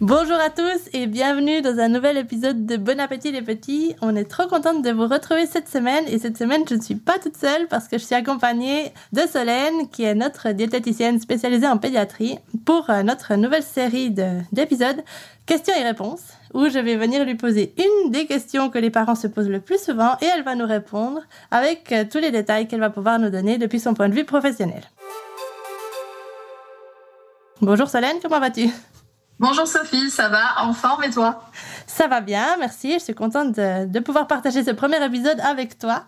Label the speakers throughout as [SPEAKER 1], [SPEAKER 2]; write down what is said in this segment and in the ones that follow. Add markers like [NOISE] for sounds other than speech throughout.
[SPEAKER 1] Bonjour à tous et bienvenue dans un nouvel épisode de Bon Appétit les petits. On est trop contente de vous retrouver cette semaine et cette semaine je ne suis pas toute seule parce que je suis accompagnée de Solène qui est notre diététicienne spécialisée en pédiatrie pour euh, notre nouvelle série d'épisodes questions et réponses où je vais venir lui poser une des questions que les parents se posent le plus souvent et elle va nous répondre avec euh, tous les détails qu'elle va pouvoir nous donner depuis son point de vue professionnel. Bonjour Solène, comment vas-tu?
[SPEAKER 2] Bonjour Sophie, ça va En forme et toi?
[SPEAKER 1] Ça va bien, merci. Je suis contente de, pouvoir partager ce premier épisode avec toi.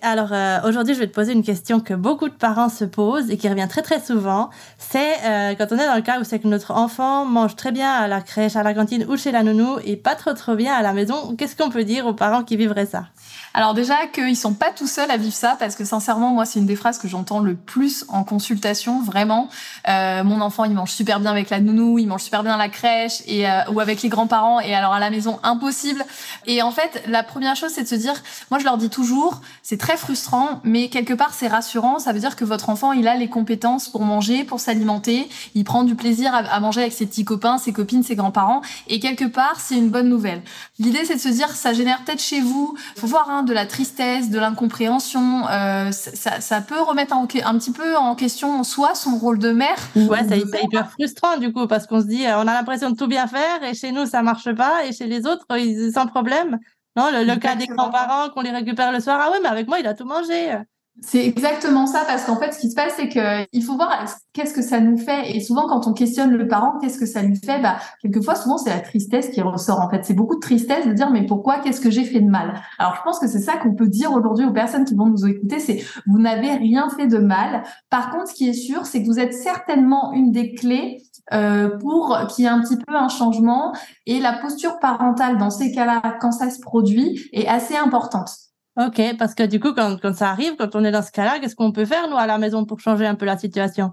[SPEAKER 1] Alors euh, aujourd'hui, je vais te poser une question que beaucoup de parents se posent et qui revient très très souvent. C'est euh, quand on est dans le cas où c'est que notre enfant mange très bien à la crèche, à la cantine ou chez la nounou et pas trop trop bien à la maison. Qu'est-ce qu'on peut dire aux parents qui vivraient ça?
[SPEAKER 2] Alors déjà qu'ils sont pas tout seuls à vivre ça parce que sincèrement moi c'est une des phrases que j'entends le plus en consultation vraiment. Euh, mon enfant il mange super bien avec la nounou, il mange super bien à la crèche et euh, ou avec les grands-parents et alors à la maison impossible. Et en fait la première chose c'est de se dire, moi je leur dis toujours, c'est très frustrant mais quelque part c'est rassurant. Ça veut dire que votre enfant il a les compétences pour manger, pour s'alimenter, il prend du plaisir à, manger avec ses petits copains, ses copines, ses grands-parents et quelque part c'est une bonne nouvelle. L'idée c'est de se dire ça génère peut-être chez vous, faut voir hein, de la tristesse, de l'incompréhension. Euh, ça, ça, peut remettre un petit peu en question soit son rôle de mère.
[SPEAKER 1] Ouais, c'est hyper frustrant du coup parce qu'on se dit, on a l'impression de tout bien faire et chez nous ça marche pas et chez les autres ils sans problème. Non, le, le cas des grands-parents qu'on les récupère le soir, ah oui, mais avec moi il a tout mangé.
[SPEAKER 2] C'est exactement ça parce qu'en fait, ce qui se passe, c'est que il faut voir qu'est-ce que ça nous fait. Et souvent, quand on questionne le parent, qu'est-ce que ça lui fait Bah, quelquefois, souvent, c'est la tristesse qui ressort. En fait, c'est beaucoup de tristesse de dire mais pourquoi Qu'est-ce que j'ai fait de mal? Alors, je pense que c'est ça qu'on peut dire aujourd'hui aux personnes qui vont nous écouter. C'est vous n'avez rien fait de mal. Par contre, ce qui est sûr, c'est que vous êtes certainement une des clés euh, pour qu'il y ait un petit peu un changement. Et la posture parentale dans ces cas-là, quand ça se produit, est assez importante.
[SPEAKER 1] Ok, parce que du coup, quand, quand ça arrive, quand on est dans ce cas-là, qu'est-ce qu'on peut faire, nous, à la maison, pour changer un peu la situation?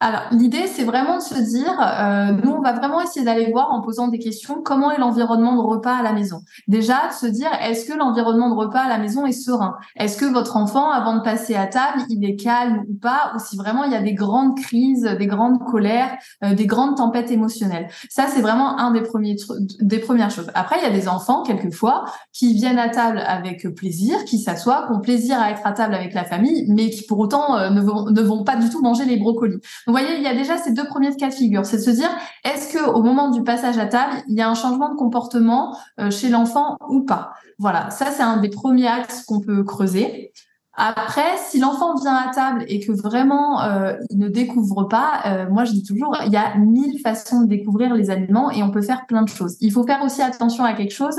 [SPEAKER 2] Alors, l'idée, c'est vraiment de se dire, euh, nous, on va vraiment essayer d'aller voir en posant des questions, comment est l'environnement de repas à la maison? Déjà, de se dire, est-ce que l'environnement de repas à la maison est serein? Est-ce que votre enfant, avant de passer à table, il est calme ou pas? Ou si vraiment il y a des grandes crises, des grandes colères, euh, des grandes tempêtes émotionnelles? Ça, c'est vraiment un des premiers des premières choses. Après, il y a des enfants, quelquefois, qui viennent à table avec plaisir, qui s'assoient, qui ont plaisir à être à table avec la famille, mais qui pour autant euh, ne, vont, ne vont pas du tout manger les brocolis. Vous voyez, il y a déjà ces deux premiers cas de figure. C'est se dire, est-ce que au moment du passage à table, il y a un changement de comportement euh, chez l'enfant ou pas? Voilà, ça c'est un des premiers axes qu'on peut creuser. Après, si l'enfant vient à table et que vraiment euh, il ne découvre pas, euh, moi je dis toujours, il y a mille façons de découvrir les aliments et on peut faire plein de choses. Il faut faire aussi attention à quelque chose,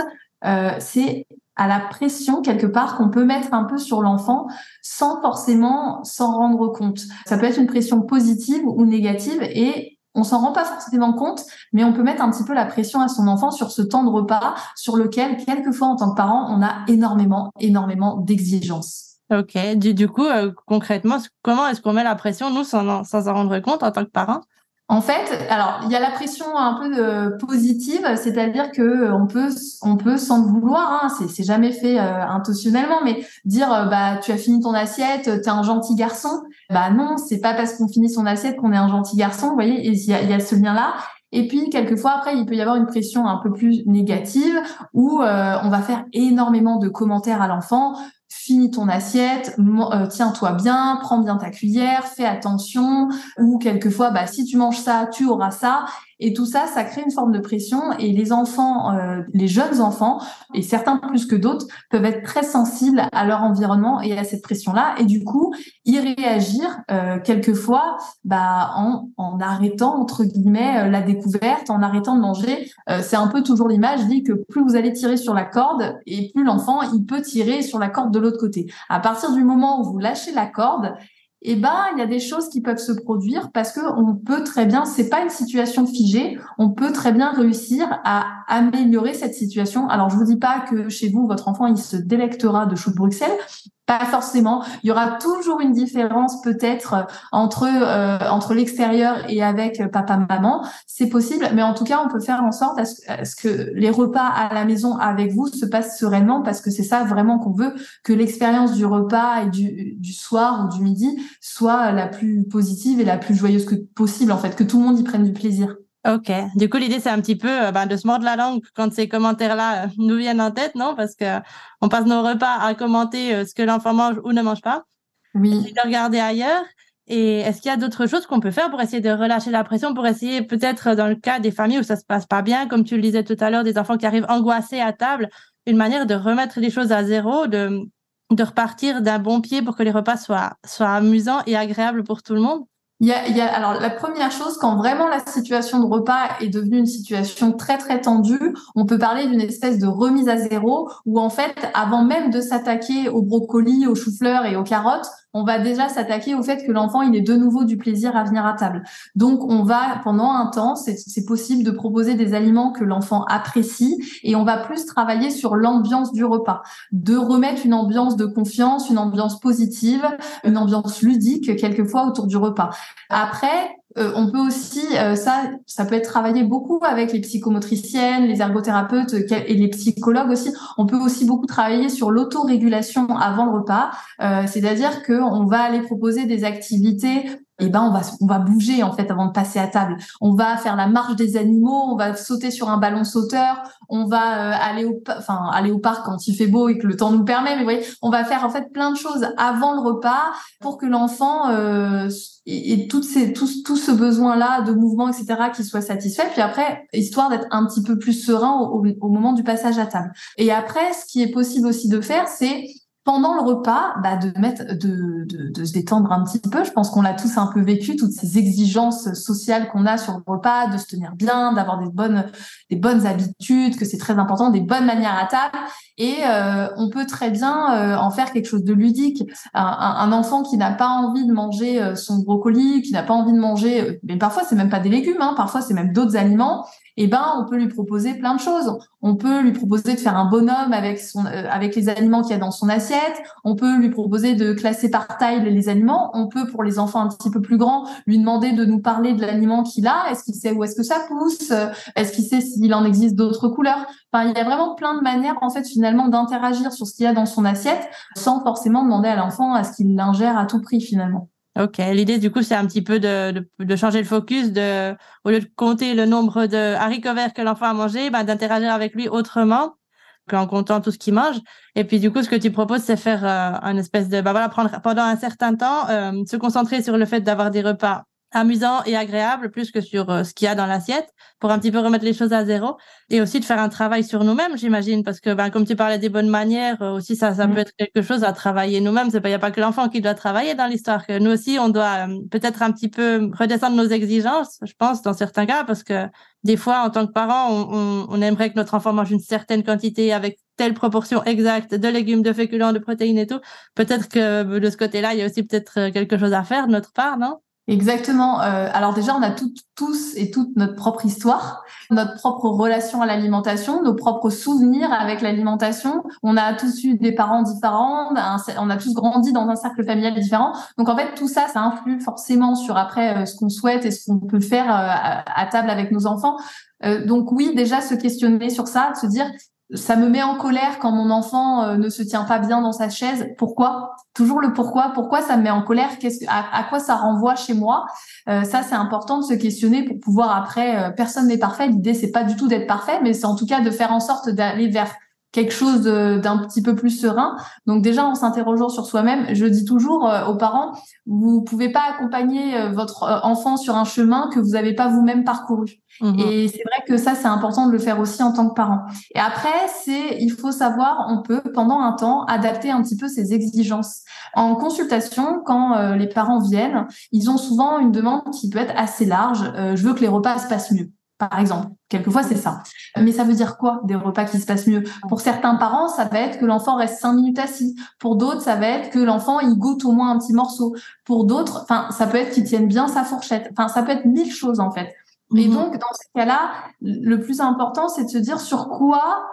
[SPEAKER 2] c'est à la pression quelque part qu'on peut mettre un peu sur l'enfant sans forcément s'en rendre compte. Ça peut être une pression positive ou négative et on s'en rend pas forcément compte, mais on peut mettre un petit peu la pression à son enfant sur ce temps de repas sur lequel, quelquefois, en tant que parent, on a énormément, énormément d'exigences.
[SPEAKER 1] Ok. Du, coup, euh, concrètement, comment est-ce qu'on met la pression, nous, sans, sans s'en rendre compte en tant que parent?
[SPEAKER 2] En fait, alors il y a la pression un peu de positive, c'est-à-dire que euh, on peut on peut sans vouloir, hein, c'est jamais fait euh, intentionnellement, mais dire euh, bah tu as fini ton assiette, t'es un gentil garçon. Bah non, c'est pas parce qu'on finit son assiette qu'on est un gentil garçon. Vous voyez, il y a, y a ce lien-là. Et puis quelquefois après, il peut y avoir une pression un peu plus négative où on va faire énormément de commentaires à l'enfant finis ton assiette, euh, tiens-toi bien, prends bien ta cuillère, fais attention, ou quelquefois, bah, si tu manges ça, tu auras ça. Et tout ça, ça crée une forme de pression. Et les enfants, euh, les jeunes enfants, et certains plus que d'autres, peuvent être très sensibles à leur environnement et à cette pression-là. Et du coup, y réagir euh, quelquefois bah, en, en arrêtant, entre guillemets, euh, la découverte, en arrêtant de manger. c'est un peu toujours l'image, dit que plus vous allez tirer sur la corde, et plus l'enfant, il peut tirer sur la corde de l'autre côté. À partir du moment où vous lâchez la corde, eh ben, il y a des choses qui peuvent se produire parce que on peut très bien, c'est pas une situation figée, on peut très bien réussir à améliorer cette situation. Alors, je vous dis pas que chez vous, votre enfant, il se délectera de choux de Bruxelles, pas forcément. Il y aura toujours une différence peut-être entre euh, entre l'extérieur et avec euh, papa maman. C'est possible, mais en tout cas, on peut faire en sorte à ce, que les repas à la maison avec vous se passent sereinement parce que c'est ça vraiment qu'on veut que l'expérience du repas et du, du soir ou du midi soit la plus positive et la plus joyeuse que possible en fait, que tout le monde y prenne du plaisir.
[SPEAKER 1] Ok. Du coup, l'idée, c'est un petit peu euh, ben, de se mordre la langue quand ces commentaires-là euh, [LAUGHS] nous viennent en tête, non? Parce que on passe nos repas à commenter euh, ce que l'enfant mange ou ne mange pas.
[SPEAKER 2] Oui.
[SPEAKER 1] de regarder ailleurs. Et est-ce qu'il y a d'autres choses qu'on peut faire pour essayer de relâcher la pression, pour essayer peut-être dans le cas des familles où ça se passe pas bien, comme tu le disais tout à l'heure, des enfants qui arrivent angoissés à table, une manière de remettre les choses à zéro, de, de repartir d'un bon pied pour que les repas soient, soient amusants et agréables pour tout le monde?
[SPEAKER 2] Il y, alors la première chose, quand vraiment la situation de repas est devenue une situation très très tendue, on peut parler d'une espèce de remise à zéro où en fait, avant même de s'attaquer aux brocolis, aux choux-fleurs et aux carottes, on va déjà s'attaquer au fait que l'enfant, il ait de nouveau du plaisir à venir à table. Donc, on va, pendant un temps, c'est possible de proposer des aliments que l'enfant apprécie et on va plus travailler sur l'ambiance du repas, de remettre une ambiance de confiance, une ambiance positive, une ambiance ludique, quelquefois, autour du repas. Après, euh, on peut aussi, euh, ça, ça peut être travaillé beaucoup avec les psychomotriciennes, les ergothérapeutes euh, et les psychologues aussi. On peut aussi beaucoup travailler sur l'autorégulation avant le repas, c'est-à-dire qu'on va aller proposer des activités eh ben on va on va bouger en fait avant de passer à table. On va faire la marche des animaux, on va sauter sur un ballon sauteur, on va euh, aller au enfin aller au parc quand il fait beau et que le temps nous permet. Mais vous voyez, on va faire en fait plein de choses avant le repas pour que l'enfant euh, et, toutes ces tout, tout ce besoin là de mouvement etc qui soit satisfait. Puis après histoire d'être un petit peu plus serein au, au moment du passage à table. Et après ce qui est possible aussi de faire c'est pendant le repas, bah, de mettre, de, de, de, se détendre un petit peu. Je pense qu'on l'a tous un peu vécu, toutes ces exigences sociales qu'on a sur le repas, de se tenir bien, d'avoir des bonnes, des bonnes habitudes, que c'est très important, des bonnes manières à table. Et euh, on peut très bien euh, en faire quelque chose de ludique. Un, un, enfant qui n'a pas envie de manger euh, son brocoli, qui n'a pas envie de manger, mais parfois c'est même pas des légumes, hein, parfois c'est même d'autres aliments eh ben on peut lui proposer plein de choses. On peut lui proposer de faire un bonhomme avec son euh, avec les aliments qu'il y a dans son assiette. On peut lui proposer de classer par taille les aliments. On peut pour les enfants un petit peu plus grands lui demander de nous parler de l'aliment qu'il a. Est-ce qu'il sait où est-ce que ça pousse? Est-ce qu'il sait s'il en existe d'autres couleurs? Enfin, il y a vraiment plein de manières en fait finalement d'interagir sur ce qu'il y a dans son assiette sans forcément demander à l'enfant à ce qu'il l'ingère à tout prix finalement.
[SPEAKER 1] Ok, l'idée du coup c'est un petit peu de, de, de, changer le focus, de au lieu de compter le nombre de haricots verts que l'enfant a mangé, ben, d'interagir avec lui autrement qu'en comptant tout ce qu'il mange. Et puis du coup, ce que tu proposes, c'est faire euh, un espèce de, ben voilà, prendre pendant un certain temps, euh, se concentrer sur le fait d'avoir des repas amusant et agréable plus que sur euh, ce qu'il y a dans l'assiette pour un petit peu remettre les choses à zéro et aussi de faire un travail sur nous-mêmes j'imagine parce que ben comme tu parlais des bonnes manières euh, aussi ça ça mm. peut être quelque chose à travailler nous-mêmes c'est pas il y a pas que l'enfant qui doit travailler dans l'histoire que nous aussi on doit euh, peut-être un petit peu redescendre nos exigences je pense dans certains cas parce que des fois en tant que parents on, on aimerait que notre enfant mange une certaine quantité avec telle proportion exacte de légumes, de féculents, de protéines et tout. Peut-être que de ce côté-là, il y a aussi peut-être quelque chose à faire de notre part, non?
[SPEAKER 2] Exactement. Euh, alors déjà, on a toutes, tous et toutes notre propre histoire, notre propre relation à l'alimentation, nos propres souvenirs avec l'alimentation. On a tous eu des parents différents, on a tous grandi dans un cercle familial différent. Donc en fait, tout ça, ça influe forcément sur après euh, ce qu'on souhaite et ce qu'on peut faire euh, à, table avec nos enfants. donc oui, déjà se questionner sur ça, se dire ça me met en colère quand mon enfant euh, ne se tient pas bien dans sa chaise. Pourquoi? Toujours le pourquoi. Pourquoi ça me met en colère? Qu'est-ce à, quoi ça renvoie chez moi? Euh, Ça, c'est important de se questionner pour pouvoir après. Euh, personne n'est parfait. L'idée, c'est pas du tout d'être parfait, mais c'est en tout cas de faire en sorte d'aller vers quelque chose d'un petit peu plus serein. Donc déjà, en s'interrogeant sur soi-même, je dis toujours euh, aux parents, vous pouvez pas accompagner euh, votre euh, enfant sur un chemin que vous n'avez pas vous-même parcouru. Mhm. Et c'est vrai que ça, c'est important de le faire aussi en tant que parent. Et après, c'est, il faut savoir, on peut pendant un temps adapter un petit peu ses exigences. En consultation, quand les parents viennent, ils ont souvent une demande qui peut être assez large. je veux que les repas se passent mieux par exemple. Quelquefois, c'est ça. Mais ça veut dire quoi, des repas qui se passent mieux? Pour certains parents, ça va être que l'enfant reste cinq minutes assis. Pour d'autres, ça va être que l'enfant, il goûte au moins un petit morceau. Pour d'autres, enfin, ça peut être qu'il tienne bien sa fourchette. Enfin, ça peut être mille choses, en fait. Et mhm. donc, dans ce cas-là, le plus important, c'est de se dire sur quoi,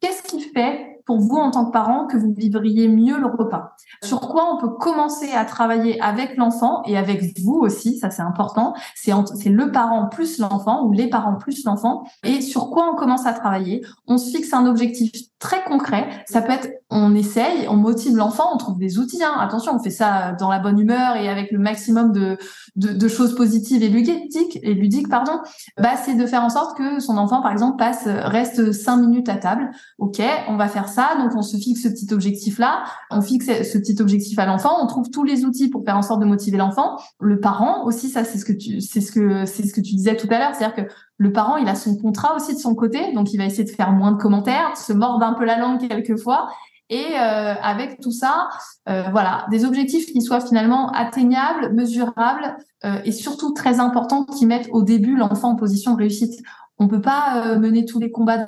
[SPEAKER 2] qu'est-ce qui fait pour vous en tant que parent que vous vivriez mieux le repas. Sur quoi on peut commencer à travailler avec l'enfant et avec vous aussi, ça c'est important. C'est c'est le parent plus l'enfant ou les parents plus l'enfant. Et sur quoi on commence à travailler? On se fixe un objectif très concret. Ça peut être, on essaye, on motive l'enfant, on trouve des outils. Hein. Attention, on fait ça dans la bonne humeur et avec le maximum de, choses positives et ludiques, pardon. Bah, c'est de faire en sorte que son enfant, par exemple, passe reste cinq minutes à table. Ok, on va faire ça donc on se fixe ce petit objectif-là, on fixe ce petit objectif à l'enfant, on trouve tous les outils pour faire en sorte de motiver l'enfant. Le parent aussi, ça c'est ce que tu, c'est ce que tu disais tout à l'heure, c'est-à-dire que le parent, il a son contrat aussi de son côté, donc il va essayer de faire moins de commentaires, se mordre un peu la langue quelquefois. Et euh, avec tout ça, euh, voilà, des objectifs qui soient finalement atteignables, mesurables euh, et surtout très importants qui mettent au début l'enfant en position de réussite. On peut pas euh, mener tous les combats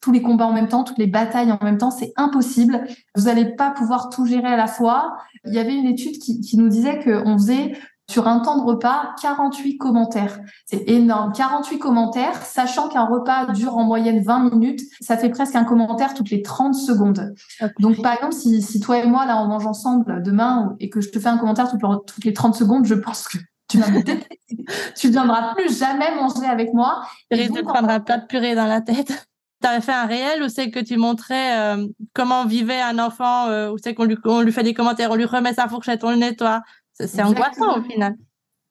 [SPEAKER 2] tous les combats en même temps, toutes les batailles en même temps, c'est impossible. Vous n'allez pas pouvoir tout gérer à la fois. Il y avait une étude qui, qui nous disait qu'on faisait sur un temps de repas 48 commentaires. C'est énorme, 48 commentaires, sachant qu'un repas dure en moyenne 20 minutes, ça fait presque un commentaire toutes les 30 secondes. Donc par exemple, si, si toi et moi là on mange ensemble demain et que je te fais un commentaire toutes, toutes les 30 secondes, je pense que tu vas [LAUGHS] tu viendras plus jamais manger avec moi.
[SPEAKER 1] Tu risques de prendre un plat de purée dans la tête. [LAUGHS] Tu avais fait un réel où c'est que tu montrais euh, comment vivait un enfant, euh, où c'est qu'on lui, on lui fait des commentaires, on lui remet sa fourchette, on le nettoie? C'est angoissant au final.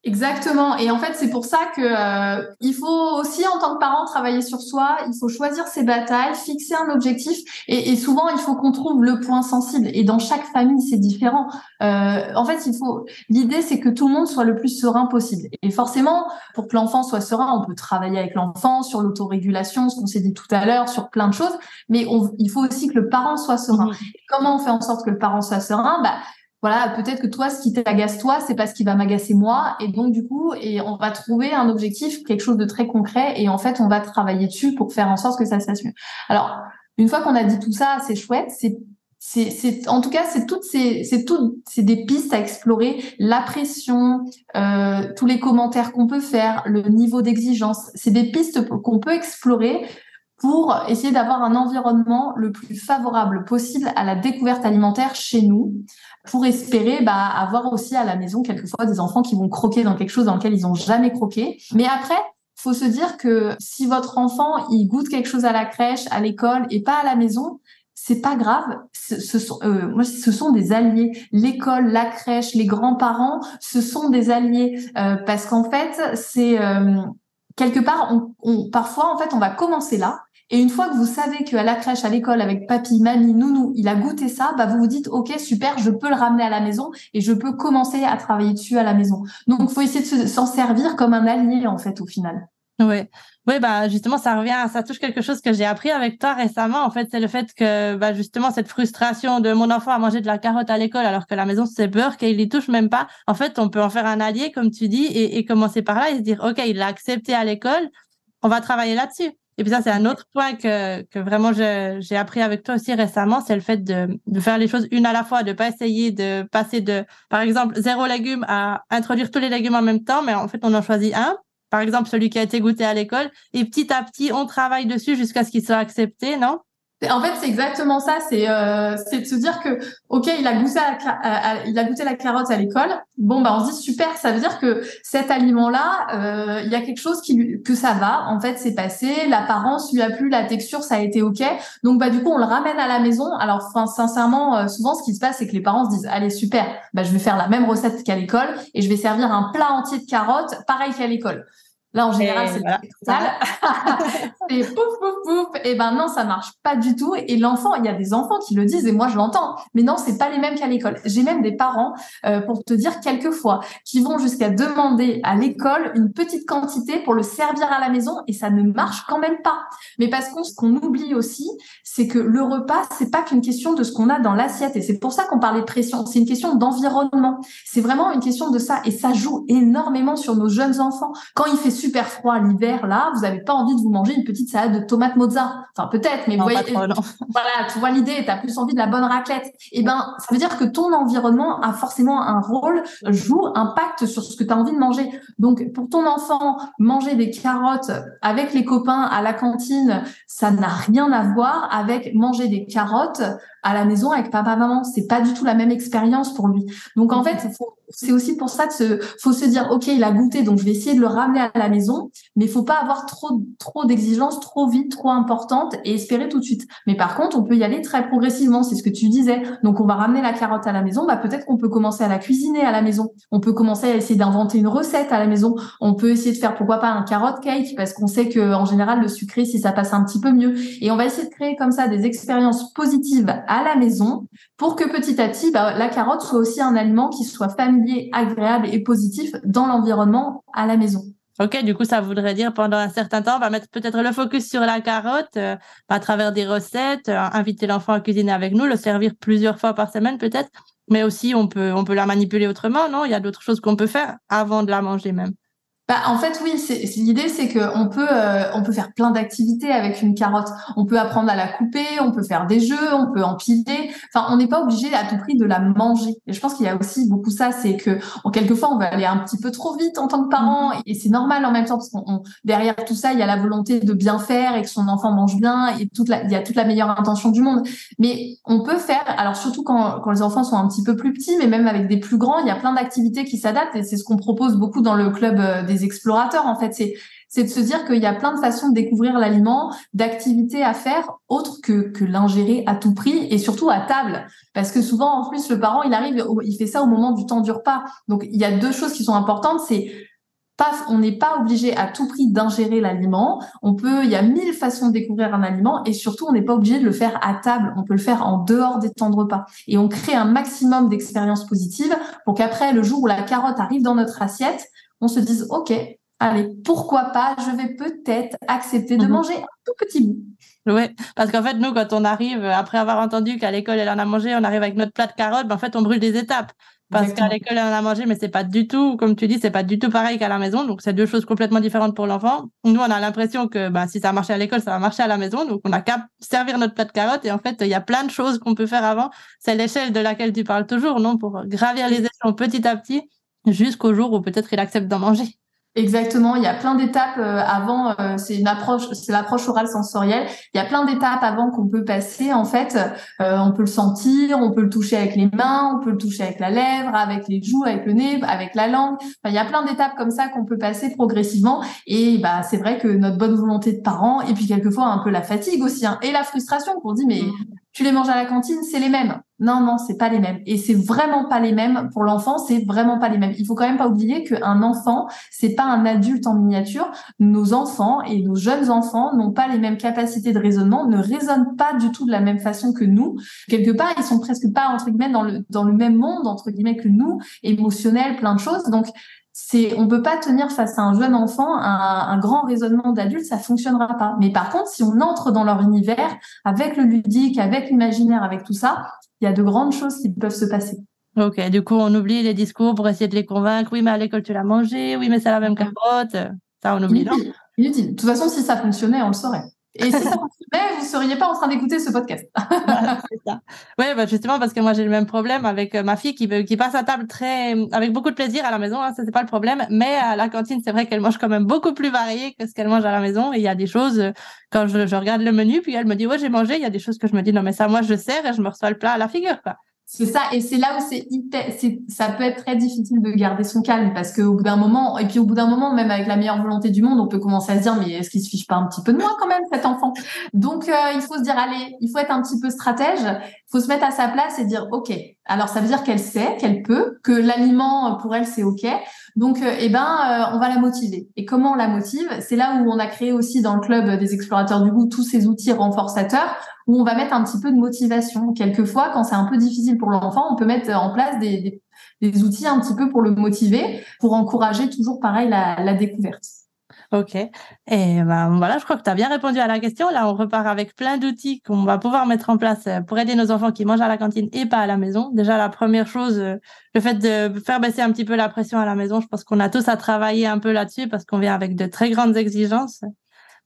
[SPEAKER 2] Exactement. Et en fait, c'est pour ça que euh, il faut aussi, en tant que parent, travailler sur soi. Il faut choisir ses batailles, fixer un objectif. Et, et souvent, il faut qu'on trouve le point sensible. Et dans chaque famille, c'est différent. Euh, en fait, il faut. L'idée, c'est que tout le monde soit le plus serein possible. Et forcément, pour que l'enfant soit serein, on peut travailler avec l'enfant sur l'autorégulation, ce qu'on s'est dit tout à l'heure, sur plein de choses. Mais on, il faut aussi que le parent soit serein. Comment on fait en sorte que le parent soit serein? Bah voilà, peut-être que toi, ce qui t'agace toi, c'est pas ce qui va m'agacer moi. Et donc, du coup, et on va trouver un objectif, quelque chose de très concret. Et en fait, on va travailler dessus pour faire en sorte que ça se mieux. Alors, une fois qu'on a dit tout ça, c'est chouette. C'est c'est, c'est, en tout cas, c'est toutes ces, c'est tout, c'est des pistes à explorer. La pression, euh, tous les commentaires qu'on peut faire, le niveau d'exigence, c'est des pistes qu'on peut explorer pour essayer d'avoir un environnement le plus favorable possible à la découverte alimentaire chez nous, pour espérer bah, avoir aussi à la maison quelquefois des enfants qui vont croquer dans quelque chose dans lequel ils n'ont jamais croqué. Mais après, faut se dire que si votre enfant il goûte quelque chose à la crèche, à l'école et pas à la maison, c'est pas grave. Ce, sont, euh, moi, ce sont des alliés. L'école, la crèche, les grands-parents, ce sont des alliés euh, parce qu'en fait, c'est euh, quelque part, on, on, parfois en fait, on va commencer là et une fois que vous savez qu'à la crèche, à l'école, avec papy, mamie, nounou, il a goûté ça, bah vous vous dites, OK, super, je peux le ramener à la maison et je peux commencer à travailler dessus à la maison. Donc, il faut essayer de s'en servir comme un allié, en fait, au final.
[SPEAKER 1] Oui. Oui, bah justement, ça revient, ça touche quelque chose que j'ai appris avec toi récemment. En fait, c'est le fait que bah, justement cette frustration de mon enfant à manger de la carotte à l'école alors que la maison c'est beurre qu'il y touche même pas. En fait, on peut en faire un allié, comme tu dis, et, et commencer par là et se dire, ok, il l'a accepté à l'école, on va travailler là-dessus. Et puis ça, c'est un autre point que, que vraiment j'ai appris avec toi aussi récemment, c'est le fait de, de faire les choses une à la fois, de pas essayer de passer de, par exemple, zéro légumes à introduire tous les légumes en même temps, mais en fait, on en choisit un. Par exemple, celui qui a été goûté à l'école. Et petit à petit, on travaille dessus jusqu'à ce qu'il soit accepté, non?
[SPEAKER 2] En fait, c'est exactement ça. C'est euh, de se dire que ok, il a goûté la, carotte à l'école. Bon, bah on se dit super. Ça veut dire que cet aliment-là, euh, il y a quelque chose qui que ça va. En fait, c'est passé. L'apparence lui a plu, la texture, ça a été ok. Donc bah du coup, on le ramène à la maison. Alors, sincèrement, euh, souvent, ce qui se passe, c'est que les parents se disent allez super. Bah je vais faire la même recette qu'à l'école et je vais servir un plat entier de carottes, pareil qu'à l'école. Là, en général, c'est voilà. c'est [LAUGHS] pouf, pouf, pouf. Et ben non, ça marche pas du tout. Et l'enfant, il y a des enfants qui le disent et moi, je l'entends. Mais non, c'est pas les mêmes qu'à l'école. J'ai même des parents, euh, pour te dire quelquefois, qui vont jusqu'à demander à l'école une petite quantité pour le servir à la maison et ça ne marche quand même pas. Mais parce qu'on, ce qu'on oublie aussi, c'est que le repas, c'est pas qu'une question de ce qu'on a dans l'assiette. Et c'est pour ça qu'on parlait de pression. C'est une question d'environnement. C'est vraiment une question de ça. Et ça joue énormément sur nos jeunes enfants. Quand il fait super froid l'hiver, là, vous n'avez pas envie de vous manger une petite salade de tomates mozza. Enfin, peut-être, mais vous voyez, [LAUGHS] voilà, tu vois l'idée, tu as plus envie de la bonne raclette. Et eh ben, ça veut dire que ton environnement a forcément un rôle, joue, impact sur ce que tu as envie de manger. Donc, pour ton enfant, manger des carottes avec les copains à la cantine, ça n'a rien à voir avec manger des carottes à la maison avec papa maman. C'est pas du tout la même expérience pour lui. Donc en fait c'est aussi pour ça que se, faut se dire ok il a goûté donc je vais essayer de le ramener à la maison. Mais faut pas avoir trop trop d'exigences trop vite trop importantes et espérer tout de suite. Mais par contre on peut y aller très progressivement. C'est ce que tu disais. Donc on va ramener la carotte à la maison. Bah peut-être qu'on peut commencer à la cuisiner à la maison. On peut commencer à essayer d'inventer une recette à la maison. On peut essayer de faire pourquoi pas un carotte cake parce qu'on sait que en général le sucré si ça passe un petit peu mieux. Et on va essayer de créer comme ça des expériences positives la maison pour que petit à petit, bah, la carotte soit aussi un aliment qui soit familier, agréable et positif dans l'environnement à la maison.
[SPEAKER 1] Ok, du coup, ça voudrait dire pendant un certain temps, on va mettre peut-être le focus sur la carotte euh, à travers des recettes, euh, inviter l'enfant à cuisiner avec nous, le servir plusieurs fois par semaine peut-être, mais aussi on peut on peut la manipuler autrement, non? Il y a d'autres choses qu'on peut faire avant de la manger même.
[SPEAKER 2] Bah, en fait, oui, c'est, l'idée, c'est qu'on peut, euh, on peut faire plein d'activités avec une carotte. On peut apprendre à la couper, on peut faire des jeux, on peut empiler. Enfin, on n'est pas obligé à tout prix de la manger. Et je pense qu'il y a aussi beaucoup ça, c'est que en quelquefois, on va aller un petit peu trop vite en tant que parent, mm-hmm. et c'est normal en même temps parce qu'on derrière tout ça, il y a la volonté de bien faire et que son enfant mange bien et toute la, il y a toute la meilleure intention du monde. Mais on peut faire, alors surtout quand, quand les enfants sont un petit peu plus petits, mais même avec des plus grands, il y a plein d'activités qui s'adaptent et c'est ce qu'on propose beaucoup dans le club euh, explorateurs. En fait, c'est c'est de se dire qu'il y a plein de façons de découvrir l'aliment, d'activités à faire autres que, que l'ingérer à tout prix et surtout à table. Parce que souvent, en plus, le parent, il arrive, il fait ça au moment du temps du repas. Donc, il y a deux choses qui sont importantes. C'est pas, on n'est pas obligé à tout prix d'ingérer l'aliment. On peut, il y a mille façons de découvrir un aliment et surtout, on n'est pas obligé de le faire à table. On peut le faire en dehors des temps de repas. Et on crée un maximum d'expériences positives pour qu'après, le jour où la carotte arrive dans notre assiette, on se dise, OK, allez, pourquoi pas, je vais peut-être accepter de mhm. manger un tout petit bout.
[SPEAKER 1] Oui, parce qu'en fait, nous, quand on arrive, après avoir entendu qu'à l'école, elle en a mangé, on arrive avec notre plat de carottes, ben, en fait, on brûle des étapes. Parce qu'à l'école, elle en a mangé, mais c'est pas du tout, comme tu dis, c'est pas du tout pareil qu'à la maison. Donc, c'est deux choses complètement différentes pour l'enfant. Nous, on a l'impression que bah, si ça a marché à l'école, ça va marcher à la maison. Donc, on a qu'à servir notre plat de carottes. Et en fait, il y a plein de choses qu'on peut faire avant. C'est l'échelle de laquelle tu parles toujours, non? Pour gravir les échelons petit à petit jusqu'au jour où peut-être il accepte d'en manger.
[SPEAKER 2] Exactement, il y a plein d'étapes euh, avant. Euh, c'est une approche, c'est l'approche orale sensorielle. Il y a plein d'étapes avant qu'on peut passer. En fait, euh, on peut le sentir, on peut le toucher avec les mains, on peut le toucher avec la lèvre, avec les joues, avec le nez, avec la langue. Enfin, il y a plein d'étapes comme ça qu'on peut passer progressivement. Et bah, c'est vrai que notre bonne volonté de parents et puis quelquefois un peu la fatigue aussi hein, et la frustration qu'on dit mais mmh tu les manges à la cantine, c'est les mêmes. Non, non, c'est pas les mêmes. Et c'est vraiment pas les mêmes pour l'enfant, c'est vraiment pas les mêmes. Il faut quand même pas oublier qu'un enfant, c'est pas un adulte en miniature. Nos enfants et nos jeunes enfants n'ont pas les mêmes capacités de raisonnement, ne raisonnent pas du tout de la même façon que nous. Quelque part, ils sont presque pas, entre guillemets, dans le, même monde, entre guillemets, que nous, émotionnel, plein de choses. Donc, c'est on peut pas tenir face à un jeune enfant un, un grand raisonnement d'adulte, ça fonctionnera pas. Mais par contre, si on entre dans leur univers avec le ludique, avec l'imaginaire, avec tout ça, il y a de grandes choses qui peuvent se passer.
[SPEAKER 1] Ok, du coup, on oublie les discours pour essayer de les convaincre. Oui, mais à l'école, tu l'as mangé. Oui, mais c'est la même carotte. Ça, on oublie, non?
[SPEAKER 2] Inutile. De toute façon, si ça fonctionnait, on le saurait. Et si ça fonctionnait, vous seriez pas en train d'écouter ce podcast. [LAUGHS]
[SPEAKER 1] Oui, bah justement parce que moi j'ai le même problème avec euh, ma fille qui, qui passe à table très avec beaucoup de plaisir à la maison. Hein, ça c'est pas le problème, mais à la cantine c'est vrai qu'elle mange quand même beaucoup plus varié que ce qu'elle mange à la maison. Et il y a des choses euh, quand je, je, regarde le menu puis elle me dit ouais j'ai mangé, il y a des choses que je me dis non mais ça moi je sers et je me reçois le plat à la figure quoi.
[SPEAKER 2] C'est ça, et c'est là où c'est ça peut être très difficile de garder son calme parce qu'au bout d'un moment, et puis au bout d'un moment, même avec la meilleure volonté du monde, on peut commencer à se dire mais est-ce qu'il se fiche pas un petit peu de moi quand même cet enfant? Donc euh, il faut se dire allez, il faut être un petit peu stratège, il faut se mettre à sa place et dire ok. Alors ça veut dire qu'elle sait, qu'elle peut, que l'aliment pour elle c'est ok. Donc, euh, eh ben, euh, on va la motiver. Et comment on la motive? C'est là où on a créé aussi dans le club des explorateurs du goût tous ces outils renforçateurs où on va mettre un petit peu de motivation. Quelquefois, quand c'est un peu difficile pour l'enfant, on peut mettre en place des, outils un petit peu pour le motiver, pour encourager toujours pareil la, la découverte.
[SPEAKER 1] Ok. Et ben voilà, je crois que tu as bien répondu à la question. Là, on repart avec plein d'outils qu'on va pouvoir mettre en place euh, pour aider nos enfants qui mangent à la cantine et pas à la maison. Déjà, la première chose, euh, le fait de faire baisser un petit peu la pression à la maison, je pense qu'on a tous à travailler un peu là-dessus parce qu'on vient avec de très grandes exigences.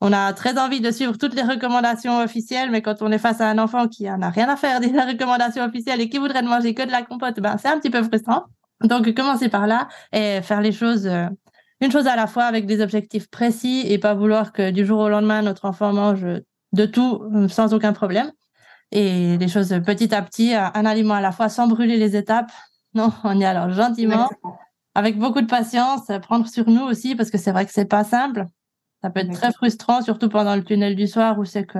[SPEAKER 1] On a très envie de suivre toutes les recommandations officielles, mais quand on est face à un enfant qui en a rien à faire des [LAUGHS] recommandations officielles et qui voudrait ne manger que de la compote, ben c'est un petit peu frustrant. Donc, commencer par là et faire les choses euh, une chose à la fois avec des objectifs précis et pas vouloir que du jour au lendemain notre enfant mange de tout euh, sans aucun problème. Et les choses petit à petit, un aliment à la fois sans brûler les étapes. [LAUGHS] Non, on y alors gentiment, avec beaucoup de patience, prendre sur nous aussi parce que c'est vrai que c'est pas simple. Ça peut être très frustrant, surtout pendant le tunnel du soir où c'est que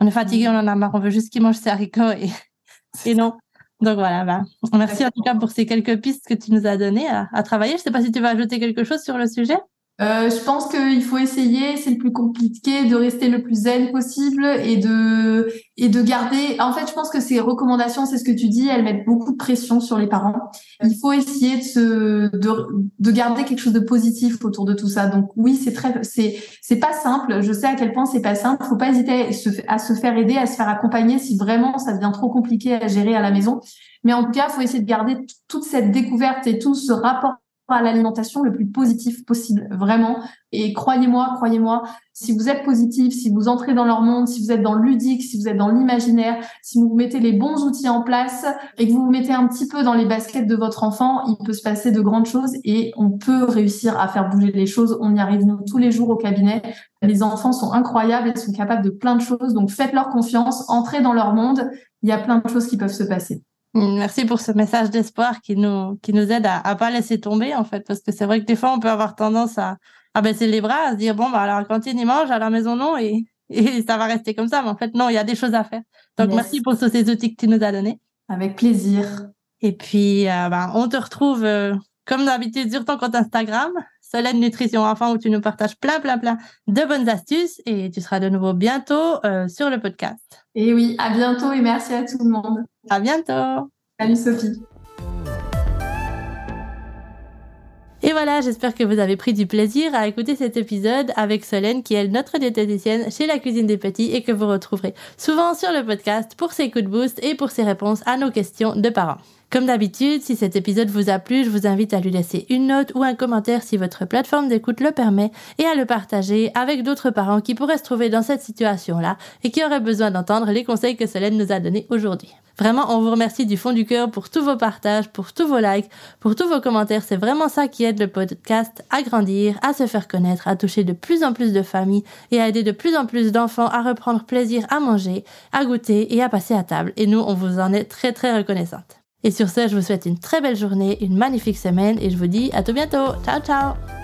[SPEAKER 1] on est fatigué, on en a marre, on veut juste qu'il mange ses haricots et, et non. Donc voilà, bah, merci en tout cas pour ces quelques pistes que tu nous as données à, à travailler. Je ne sais pas si tu vas ajouter quelque chose sur le sujet.
[SPEAKER 2] Euh, je pense qu'il faut essayer, c'est le plus compliqué, de rester le plus zen possible et de et de garder. En fait, je pense que ces recommandations, c'est ce que tu dis, elles mettent beaucoup de pression sur les parents. Il faut essayer de se de, de garder quelque chose de positif autour de tout ça. Donc oui, c'est très c'est c'est pas simple. Je sais à quel point c'est pas simple. Faut pas hésiter à se, faire aider, à se faire accompagner si vraiment ça devient trop compliqué à gérer à la maison. Mais en tout cas, faut essayer de garder toute cette découverte et tout ce rapport à l'alimentation le plus positif possible, vraiment. Et croyez-moi, croyez-moi, si vous êtes positif, si vous entrez dans leur monde, si vous êtes dans ludique, si vous êtes dans l'imaginaire, si vous mettez les bons outils en place et que vous vous mettez un petit peu dans les baskets de votre enfant, il peut se passer de grandes choses et on peut réussir à faire bouger les choses. On y arrive nous tous les jours au cabinet. Les enfants sont incroyables, ils sont capables de plein de choses. Donc faites-leur confiance, entrez dans leur monde. Il y a plein de choses qui peuvent se passer.
[SPEAKER 1] Merci pour ce message d'espoir qui nous, qui nous aide à, ne pas laisser tomber, en fait, parce que c'est vrai que des fois, on peut avoir tendance à, à baisser les bras, à se dire, bon, bah, à la cantine, ils mangent, à la maison, non, et, et [LAUGHS] ça va rester comme ça. Mais en fait, non, il y a des choses à faire. Donc, merci pour tous ces outils que tu nous as donnés.
[SPEAKER 2] Avec plaisir.
[SPEAKER 1] Et puis, euh, bah, on te retrouve, euh, comme d'habitude, sur ton compte Instagram, Solène Nutrition Enfant, où tu nous partages plein, plein, plein de bonnes astuces. Et tu seras de nouveau bientôt euh, sur le podcast.
[SPEAKER 2] Et oui, à bientôt et merci à tout le monde.
[SPEAKER 1] À bientôt.
[SPEAKER 2] Salut Sophie.
[SPEAKER 1] Et voilà, j'espère que vous avez pris du plaisir à écouter cet épisode avec Solène, qui est notre diététicienne chez la cuisine des petits et que vous retrouverez souvent sur le podcast pour ses coups de boost et pour ses réponses à nos questions de parents. Comme d'habitude, si cet épisode vous a plu, je vous invite à lui laisser une note ou un commentaire si votre plateforme d'écoute le permet et à le partager avec d'autres parents qui pourraient se trouver dans cette situation-là et qui auraient besoin d'entendre les conseils que Solène nous a donnés aujourd'hui. Vraiment, on vous remercie du fond du cœur pour tous vos partages, pour tous vos likes, pour tous vos commentaires. C'est vraiment ça qui aide le podcast à grandir, à se faire connaître, à toucher de plus en plus de familles et à aider de plus en plus d'enfants à reprendre plaisir à manger, à goûter et à passer à table. Et nous, on vous en est très très reconnaissante. Et sur ce, je vous souhaite une très belle journée, une magnifique semaine et je vous dis à tout bientôt. Ciao ciao